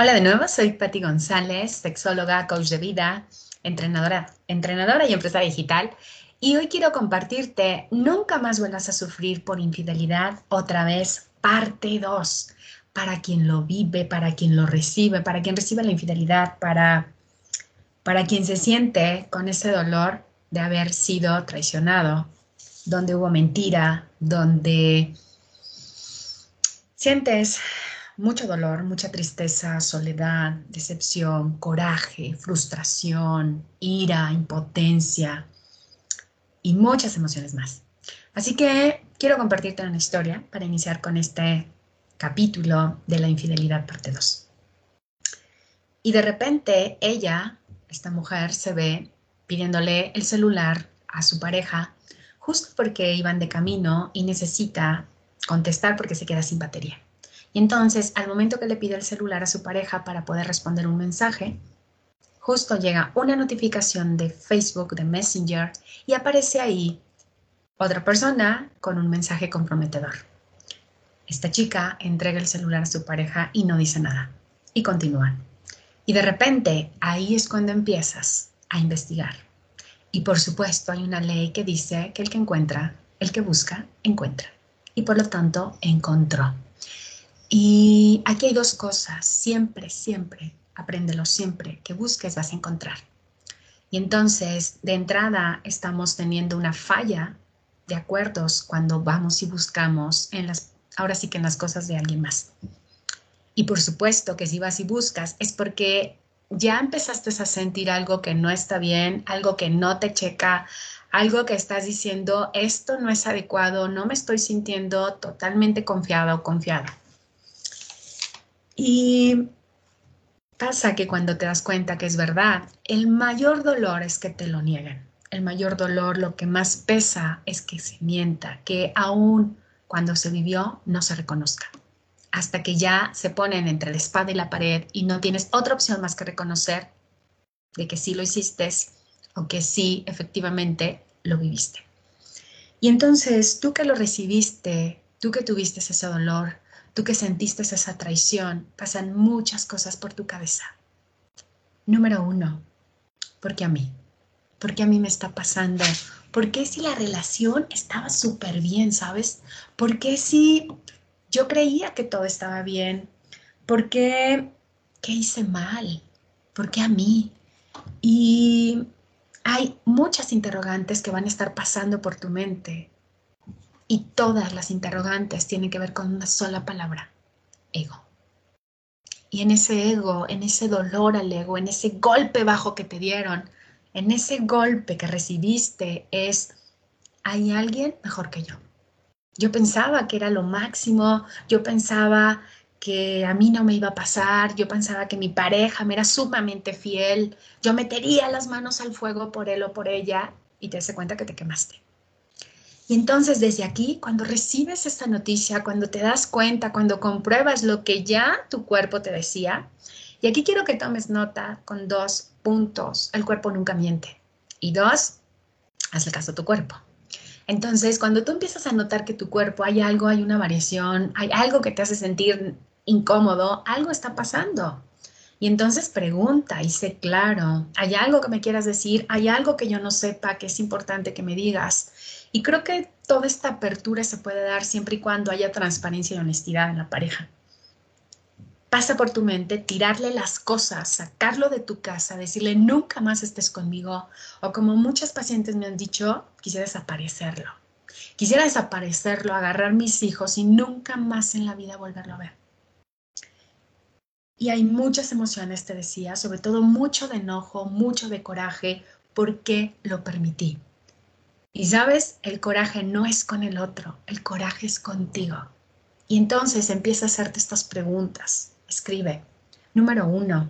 Hola de nuevo, soy Patti González, sexóloga, coach de vida, entrenadora, entrenadora y empresaria digital. Y hoy quiero compartirte, nunca más vuelvas a sufrir por infidelidad, otra vez, parte 2, para quien lo vive, para quien lo recibe, para quien recibe la infidelidad, para, para quien se siente con ese dolor de haber sido traicionado, donde hubo mentira, donde sientes mucho dolor, mucha tristeza, soledad, decepción, coraje, frustración, ira, impotencia y muchas emociones más. Así que quiero compartirte una historia para iniciar con este capítulo de la infidelidad parte 2. Y de repente ella, esta mujer, se ve pidiéndole el celular a su pareja justo porque iban de camino y necesita contestar porque se queda sin batería. Y entonces, al momento que le pide el celular a su pareja para poder responder un mensaje, justo llega una notificación de Facebook, de Messenger, y aparece ahí otra persona con un mensaje comprometedor. Esta chica entrega el celular a su pareja y no dice nada. Y continúan. Y de repente, ahí es cuando empiezas a investigar. Y por supuesto, hay una ley que dice que el que encuentra, el que busca, encuentra. Y por lo tanto, encontró. Y aquí hay dos cosas, siempre, siempre, apréndelo siempre, que busques vas a encontrar. Y entonces, de entrada, estamos teniendo una falla de acuerdos cuando vamos y buscamos en las, ahora sí que en las cosas de alguien más. Y por supuesto que si vas y buscas es porque ya empezaste a sentir algo que no está bien, algo que no te checa, algo que estás diciendo, esto no es adecuado, no me estoy sintiendo totalmente confiada o confiada. Y pasa que cuando te das cuenta que es verdad, el mayor dolor es que te lo nieguen. El mayor dolor, lo que más pesa es que se mienta, que aún cuando se vivió no se reconozca. Hasta que ya se ponen entre la espada y la pared y no tienes otra opción más que reconocer de que sí lo hiciste o que sí efectivamente lo viviste. Y entonces tú que lo recibiste, tú que tuviste ese dolor, tú que sentiste esa traición, pasan muchas cosas por tu cabeza. Número uno, ¿por qué a mí? ¿Por qué a mí me está pasando? ¿Por qué si la relación estaba súper bien, sabes? ¿Por qué si yo creía que todo estaba bien? ¿Por qué, qué hice mal? ¿Por qué a mí? Y hay muchas interrogantes que van a estar pasando por tu mente y todas las interrogantes tienen que ver con una sola palabra, ego. Y en ese ego, en ese dolor al ego, en ese golpe bajo que te dieron, en ese golpe que recibiste es, hay alguien mejor que yo. Yo pensaba que era lo máximo, yo pensaba que a mí no me iba a pasar, yo pensaba que mi pareja me era sumamente fiel, yo metería las manos al fuego por él o por ella y te das cuenta que te quemaste. Y entonces desde aquí, cuando recibes esta noticia, cuando te das cuenta, cuando compruebas lo que ya tu cuerpo te decía, y aquí quiero que tomes nota con dos puntos. El cuerpo nunca miente. Y dos, hazle caso a tu cuerpo. Entonces, cuando tú empiezas a notar que tu cuerpo hay algo, hay una variación, hay algo que te hace sentir incómodo, algo está pasando. Y entonces pregunta y sé claro, ¿hay algo que me quieras decir? ¿Hay algo que yo no sepa que es importante que me digas? Y creo que toda esta apertura se puede dar siempre y cuando haya transparencia y honestidad en la pareja. Pasa por tu mente tirarle las cosas, sacarlo de tu casa, decirle nunca más estés conmigo o como muchas pacientes me han dicho, quisiera desaparecerlo. Quisiera desaparecerlo, agarrar mis hijos y nunca más en la vida volverlo a ver. Y hay muchas emociones, te decía, sobre todo mucho de enojo, mucho de coraje, porque lo permití. Y sabes, el coraje no es con el otro, el coraje es contigo. Y entonces empieza a hacerte estas preguntas. Escribe. Número uno,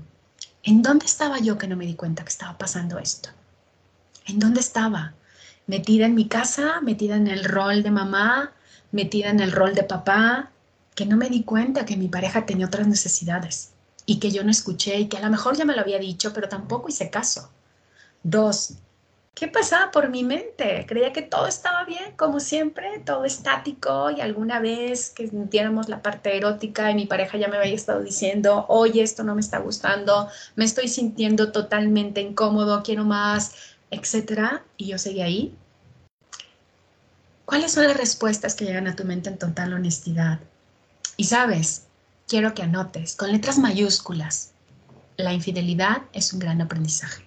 ¿en dónde estaba yo que no me di cuenta que estaba pasando esto? ¿En dónde estaba? ¿Metida en mi casa? ¿Metida en el rol de mamá? ¿Metida en el rol de papá? Que no me di cuenta que mi pareja tenía otras necesidades y que yo no escuché y que a lo mejor ya me lo había dicho, pero tampoco hice caso. Dos, ¿Qué pasaba por mi mente? Creía que todo estaba bien, como siempre, todo estático y alguna vez que sintiéramos la parte erótica y mi pareja ya me había estado diciendo, oye, esto no me está gustando, me estoy sintiendo totalmente incómodo, quiero más, etcétera, y yo seguía ahí. ¿Cuáles son las respuestas que llegan a tu mente en total honestidad? Y sabes, quiero que anotes con letras mayúsculas, la infidelidad es un gran aprendizaje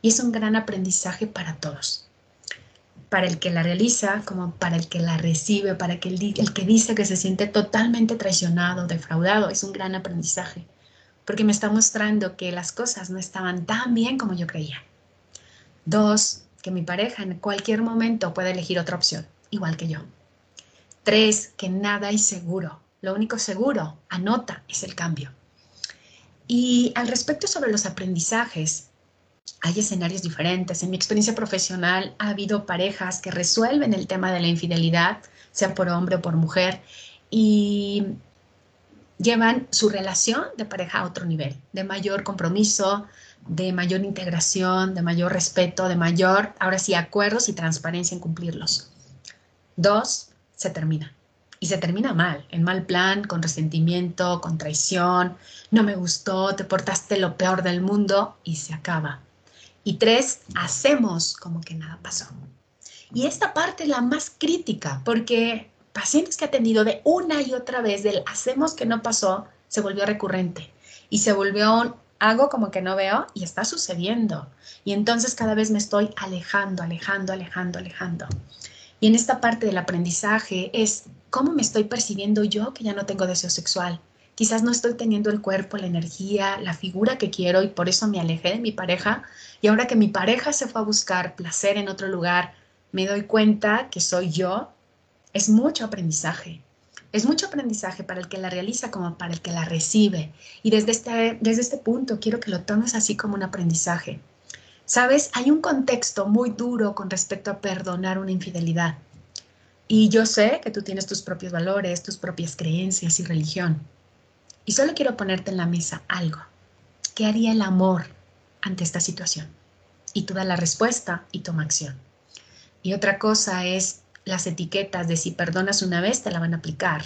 y es un gran aprendizaje para todos. Para el que la realiza, como para el que la recibe, para el, el que dice que se siente totalmente traicionado, defraudado, es un gran aprendizaje. Porque me está mostrando que las cosas no estaban tan bien como yo creía. Dos, que mi pareja en cualquier momento puede elegir otra opción, igual que yo. Tres, que nada es seguro. Lo único seguro, anota, es el cambio. Y al respecto sobre los aprendizajes, hay escenarios diferentes. En mi experiencia profesional ha habido parejas que resuelven el tema de la infidelidad, sea por hombre o por mujer, y llevan su relación de pareja a otro nivel, de mayor compromiso, de mayor integración, de mayor respeto, de mayor, ahora sí, acuerdos y transparencia en cumplirlos. Dos, se termina. Y se termina mal, en mal plan, con resentimiento, con traición, no me gustó, te portaste lo peor del mundo y se acaba. Y tres, hacemos como que nada pasó. Y esta parte es la más crítica, porque pacientes que ha tenido de una y otra vez del hacemos que no pasó, se volvió recurrente y se volvió hago como que no veo y está sucediendo. Y entonces cada vez me estoy alejando, alejando, alejando, alejando. Y en esta parte del aprendizaje es cómo me estoy percibiendo yo que ya no tengo deseo sexual. Quizás no estoy teniendo el cuerpo, la energía, la figura que quiero y por eso me alejé de mi pareja. Y ahora que mi pareja se fue a buscar placer en otro lugar, me doy cuenta que soy yo. Es mucho aprendizaje. Es mucho aprendizaje para el que la realiza como para el que la recibe. Y desde este, desde este punto quiero que lo tomes así como un aprendizaje. Sabes, hay un contexto muy duro con respecto a perdonar una infidelidad. Y yo sé que tú tienes tus propios valores, tus propias creencias y religión. Y solo quiero ponerte en la mesa algo. ¿Qué haría el amor ante esta situación? Y tú da la respuesta y toma acción. Y otra cosa es las etiquetas de si perdonas una vez te la van a aplicar.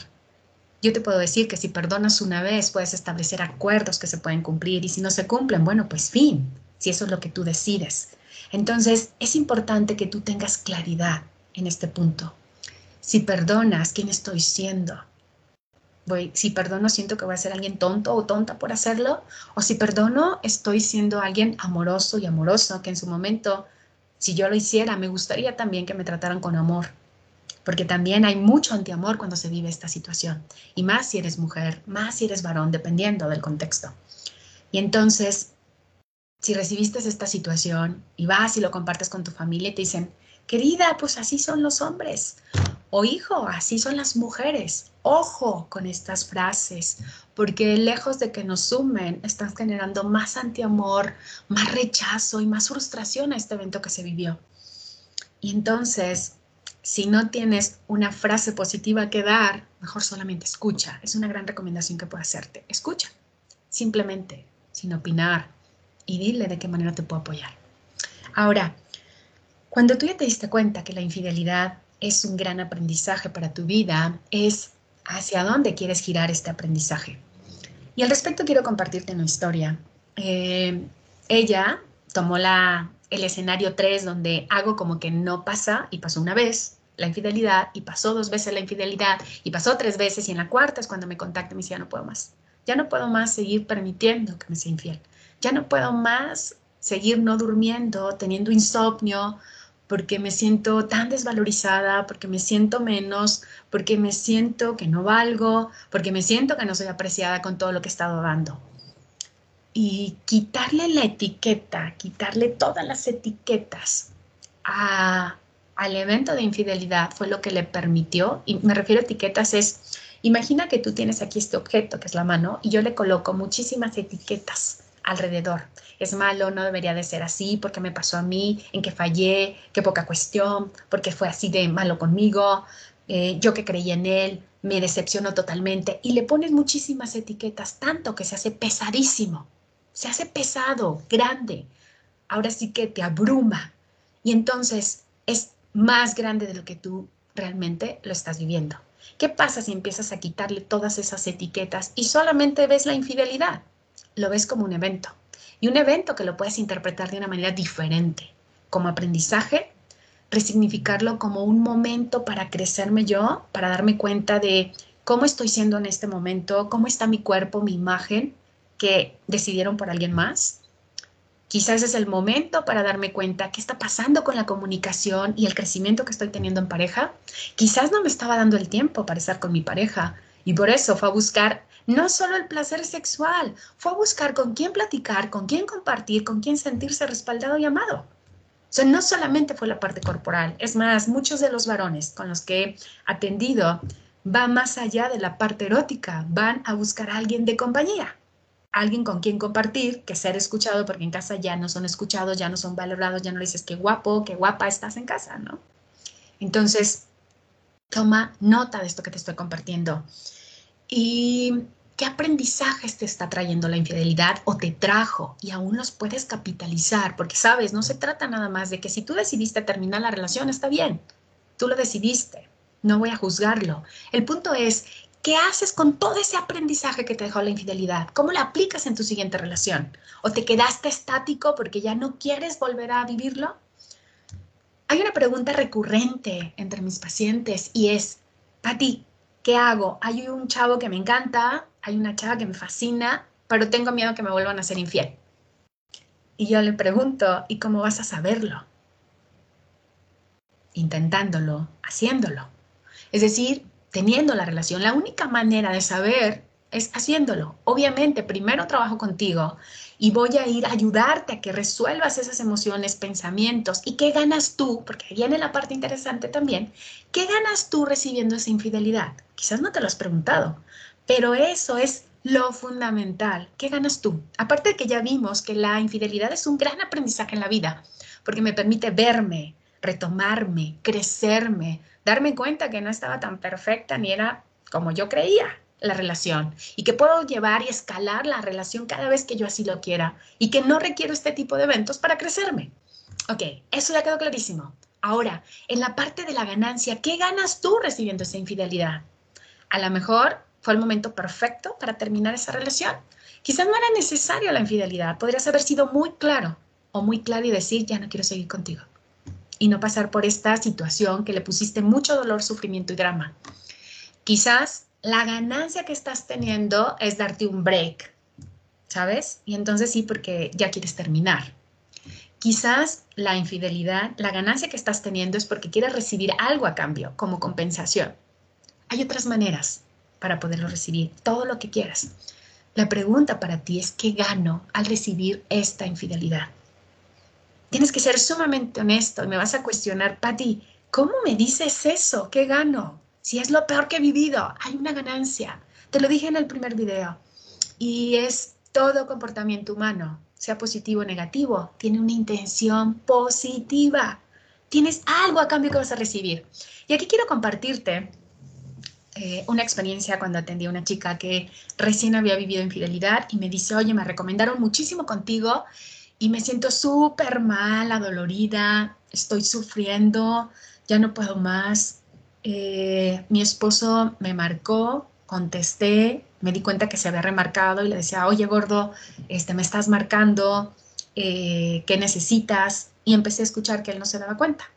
Yo te puedo decir que si perdonas una vez puedes establecer acuerdos que se pueden cumplir y si no se cumplen, bueno, pues fin, si eso es lo que tú decides. Entonces es importante que tú tengas claridad en este punto. Si perdonas, ¿quién estoy siendo? si perdono siento que voy a ser alguien tonto o tonta por hacerlo, o si perdono estoy siendo alguien amoroso y amoroso, que en su momento, si yo lo hiciera, me gustaría también que me trataran con amor, porque también hay mucho antiamor cuando se vive esta situación, y más si eres mujer, más si eres varón, dependiendo del contexto. Y entonces, si recibiste esta situación y vas y lo compartes con tu familia y te dicen, querida, pues así son los hombres, o hijo, así son las mujeres. Ojo con estas frases, porque lejos de que nos sumen, están generando más antiamor, más rechazo y más frustración a este evento que se vivió. Y entonces, si no tienes una frase positiva que dar, mejor solamente escucha. Es una gran recomendación que puedo hacerte. Escucha, simplemente, sin opinar, y dile de qué manera te puedo apoyar. Ahora, cuando tú ya te diste cuenta que la infidelidad es un gran aprendizaje para tu vida, es hacia dónde quieres girar este aprendizaje. Y al respecto quiero compartirte una historia. Eh, ella tomó la, el escenario 3 donde hago como que no pasa y pasó una vez la infidelidad y pasó dos veces la infidelidad y pasó tres veces y en la cuarta es cuando me contacta y me dice ya no puedo más. Ya no puedo más seguir permitiendo que me sea infiel. Ya no puedo más seguir no durmiendo, teniendo insomnio, porque me siento tan desvalorizada, porque me siento menos, porque me siento que no valgo, porque me siento que no soy apreciada con todo lo que he estado dando. Y quitarle la etiqueta, quitarle todas las etiquetas al evento de infidelidad fue lo que le permitió, y me refiero a etiquetas es, imagina que tú tienes aquí este objeto que es la mano y yo le coloco muchísimas etiquetas alrededor. Es malo, no debería de ser así, porque me pasó a mí, en que fallé, qué poca cuestión, porque fue así de malo conmigo, eh, yo que creí en él, me decepcionó totalmente y le pones muchísimas etiquetas, tanto que se hace pesadísimo, se hace pesado, grande, ahora sí que te abruma. Y entonces es más grande de lo que tú realmente lo estás viviendo. ¿Qué pasa si empiezas a quitarle todas esas etiquetas y solamente ves la infidelidad? Lo ves como un evento. Y un evento que lo puedes interpretar de una manera diferente, como aprendizaje, resignificarlo como un momento para crecerme yo, para darme cuenta de cómo estoy siendo en este momento, cómo está mi cuerpo, mi imagen, que decidieron por alguien más. Quizás es el momento para darme cuenta qué está pasando con la comunicación y el crecimiento que estoy teniendo en pareja. Quizás no me estaba dando el tiempo para estar con mi pareja y por eso fue a buscar no solo el placer sexual, fue a buscar con quién platicar, con quién compartir, con quién sentirse respaldado y amado. O sea, no solamente fue la parte corporal, es más, muchos de los varones con los que he atendido van más allá de la parte erótica, van a buscar a alguien de compañía, alguien con quien compartir, que ser escuchado, porque en casa ya no son escuchados, ya no son valorados, ya no le dices qué guapo, qué guapa estás en casa, ¿no? Entonces, toma nota de esto que te estoy compartiendo. Y ¿Qué aprendizajes te está trayendo la infidelidad o te trajo y aún los puedes capitalizar? Porque sabes, no se trata nada más de que si tú decidiste terminar la relación, está bien, tú lo decidiste, no voy a juzgarlo. El punto es, ¿qué haces con todo ese aprendizaje que te dejó la infidelidad? ¿Cómo lo aplicas en tu siguiente relación? ¿O te quedaste estático porque ya no quieres volver a vivirlo? Hay una pregunta recurrente entre mis pacientes y es, Pati, ¿qué hago? Hay un chavo que me encanta, hay una chava que me fascina, pero tengo miedo que me vuelvan a ser infiel. Y yo le pregunto, ¿y cómo vas a saberlo? Intentándolo, haciéndolo. Es decir, teniendo la relación. La única manera de saber es haciéndolo. Obviamente, primero trabajo contigo y voy a ir a ayudarte a que resuelvas esas emociones, pensamientos. ¿Y qué ganas tú? Porque viene la parte interesante también. ¿Qué ganas tú recibiendo esa infidelidad? Quizás no te lo has preguntado, pero eso es lo fundamental. ¿Qué ganas tú? Aparte de que ya vimos que la infidelidad es un gran aprendizaje en la vida, porque me permite verme, retomarme, crecerme, darme cuenta que no estaba tan perfecta ni era como yo creía la relación y que puedo llevar y escalar la relación cada vez que yo así lo quiera y que no requiero este tipo de eventos para crecerme. Ok, eso ya quedó clarísimo. Ahora, en la parte de la ganancia, ¿qué ganas tú recibiendo esa infidelidad? A lo mejor fue el momento perfecto para terminar esa relación. Quizás no era necesario la infidelidad, podrías haber sido muy claro o muy claro y decir, ya no quiero seguir contigo. Y no pasar por esta situación que le pusiste mucho dolor, sufrimiento y drama. Quizás la ganancia que estás teniendo es darte un break, ¿sabes? Y entonces sí, porque ya quieres terminar. Quizás la infidelidad, la ganancia que estás teniendo es porque quieres recibir algo a cambio, como compensación. Hay otras maneras para poderlo recibir, todo lo que quieras. La pregunta para ti es, ¿qué gano al recibir esta infidelidad? Tienes que ser sumamente honesto y me vas a cuestionar, Patti, ¿cómo me dices eso? ¿Qué gano? Si es lo peor que he vivido, hay una ganancia. Te lo dije en el primer video. Y es todo comportamiento humano, sea positivo o negativo, tiene una intención positiva. Tienes algo a cambio que vas a recibir. Y aquí quiero compartirte eh, una experiencia cuando atendí a una chica que recién había vivido infidelidad y me dice, oye, me recomendaron muchísimo contigo y me siento súper mal, adolorida, estoy sufriendo, ya no puedo más. Eh, mi esposo me marcó, contesté, me di cuenta que se había remarcado y le decía, oye gordo, este, me estás marcando, eh, ¿qué necesitas? Y empecé a escuchar que él no se daba cuenta.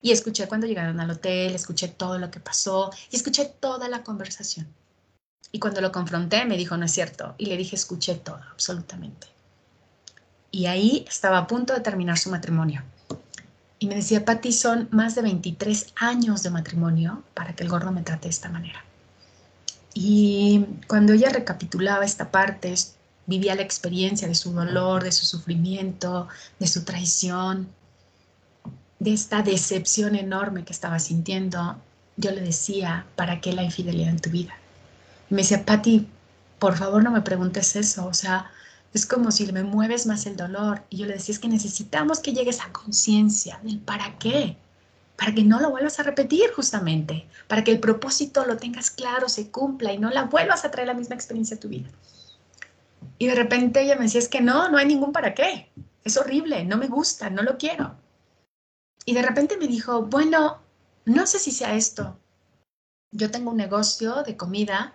Y escuché cuando llegaron al hotel, escuché todo lo que pasó y escuché toda la conversación. Y cuando lo confronté me dijo, no es cierto. Y le dije, escuché todo, absolutamente. Y ahí estaba a punto de terminar su matrimonio. Y me decía, Pati, son más de 23 años de matrimonio para que el gordo me trate de esta manera. Y cuando ella recapitulaba esta parte, vivía la experiencia de su dolor, de su sufrimiento, de su traición, de esta decepción enorme que estaba sintiendo, yo le decía, ¿para qué la infidelidad en tu vida? Y me decía, Patti, por favor no me preguntes eso, o sea, es como si me mueves más el dolor. Y yo le decía, es que necesitamos que llegues a conciencia del para qué, para que no lo vuelvas a repetir justamente, para que el propósito lo tengas claro, se cumpla y no la vuelvas a traer la misma experiencia a tu vida. Y de repente ella me decía, es que no, no hay ningún para qué, es horrible, no me gusta, no lo quiero. Y de repente me dijo, bueno, no sé si sea esto. Yo tengo un negocio de comida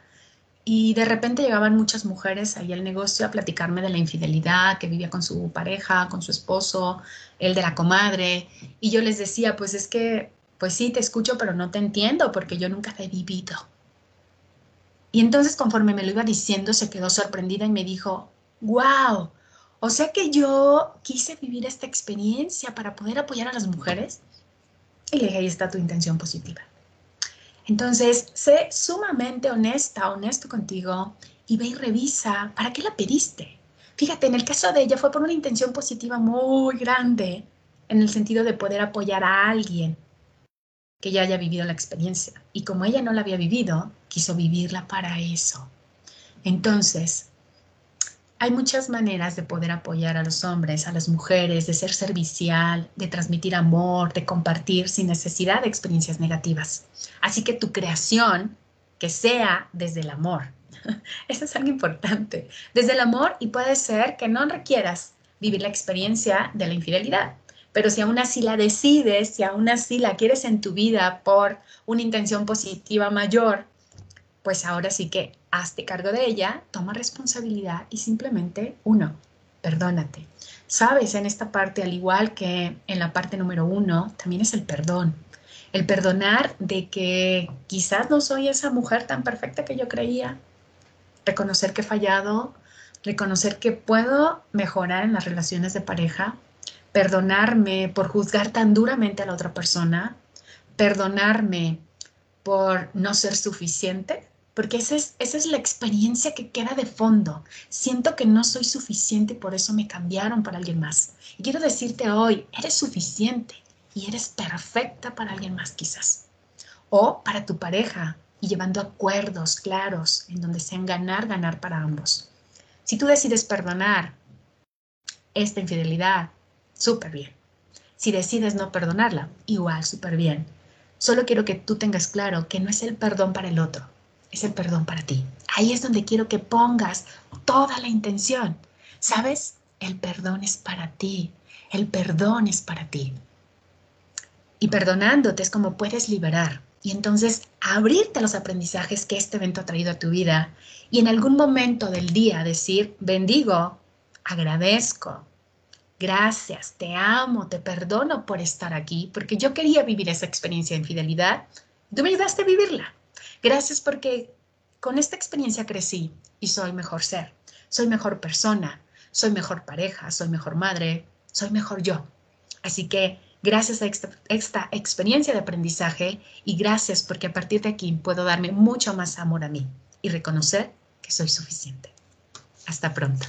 y de repente llegaban muchas mujeres ahí al negocio a platicarme de la infidelidad, que vivía con su pareja, con su esposo, el de la comadre. Y yo les decía, pues es que, pues sí, te escucho, pero no te entiendo porque yo nunca he vivido. Y entonces conforme me lo iba diciendo, se quedó sorprendida y me dijo, wow, o sea que yo quise vivir esta experiencia para poder apoyar a las mujeres. Y le dije, ahí está tu intención positiva. Entonces, sé sumamente honesta, honesto contigo y ve y revisa para qué la pediste. Fíjate, en el caso de ella fue por una intención positiva muy grande, en el sentido de poder apoyar a alguien que ya haya vivido la experiencia. Y como ella no la había vivido, quiso vivirla para eso. Entonces, hay muchas maneras de poder apoyar a los hombres, a las mujeres, de ser servicial, de transmitir amor, de compartir sin necesidad de experiencias negativas. Así que tu creación, que sea desde el amor. Eso es algo importante. Desde el amor y puede ser que no requieras vivir la experiencia de la infidelidad. Pero si aún así la decides, si aún así la quieres en tu vida por una intención positiva mayor, pues ahora sí que hazte cargo de ella, toma responsabilidad y simplemente, uno, perdónate. Sabes, en esta parte, al igual que en la parte número uno, también es el perdón. El perdonar de que quizás no soy esa mujer tan perfecta que yo creía. Reconocer que he fallado, reconocer que puedo mejorar en las relaciones de pareja, perdonarme por juzgar tan duramente a la otra persona, perdonarme por no ser suficiente, porque esa es, esa es la experiencia que queda de fondo. Siento que no soy suficiente y por eso me cambiaron para alguien más. Y quiero decirte hoy, eres suficiente y eres perfecta para alguien más quizás. O para tu pareja y llevando acuerdos claros en donde sean ganar, ganar para ambos. Si tú decides perdonar esta infidelidad, súper bien. Si decides no perdonarla, igual, súper bien. Solo quiero que tú tengas claro que no es el perdón para el otro, es el perdón para ti. Ahí es donde quiero que pongas toda la intención. ¿Sabes? El perdón es para ti. El perdón es para ti. Y perdonándote es como puedes liberar y entonces abrirte los aprendizajes que este evento ha traído a tu vida y en algún momento del día decir, bendigo, agradezco, gracias, te amo, te perdono por estar aquí, porque yo quería vivir esa experiencia de infidelidad, tú me ayudaste a vivirla. Gracias porque con esta experiencia crecí y soy mejor ser, soy mejor persona, soy mejor pareja, soy mejor madre, soy mejor yo. Así que gracias a esta, experiencia de aprendizaje y gracias porque a partir de aquí puedo darme mucho más amor a mí y reconocer que soy suficiente. Hasta pronto.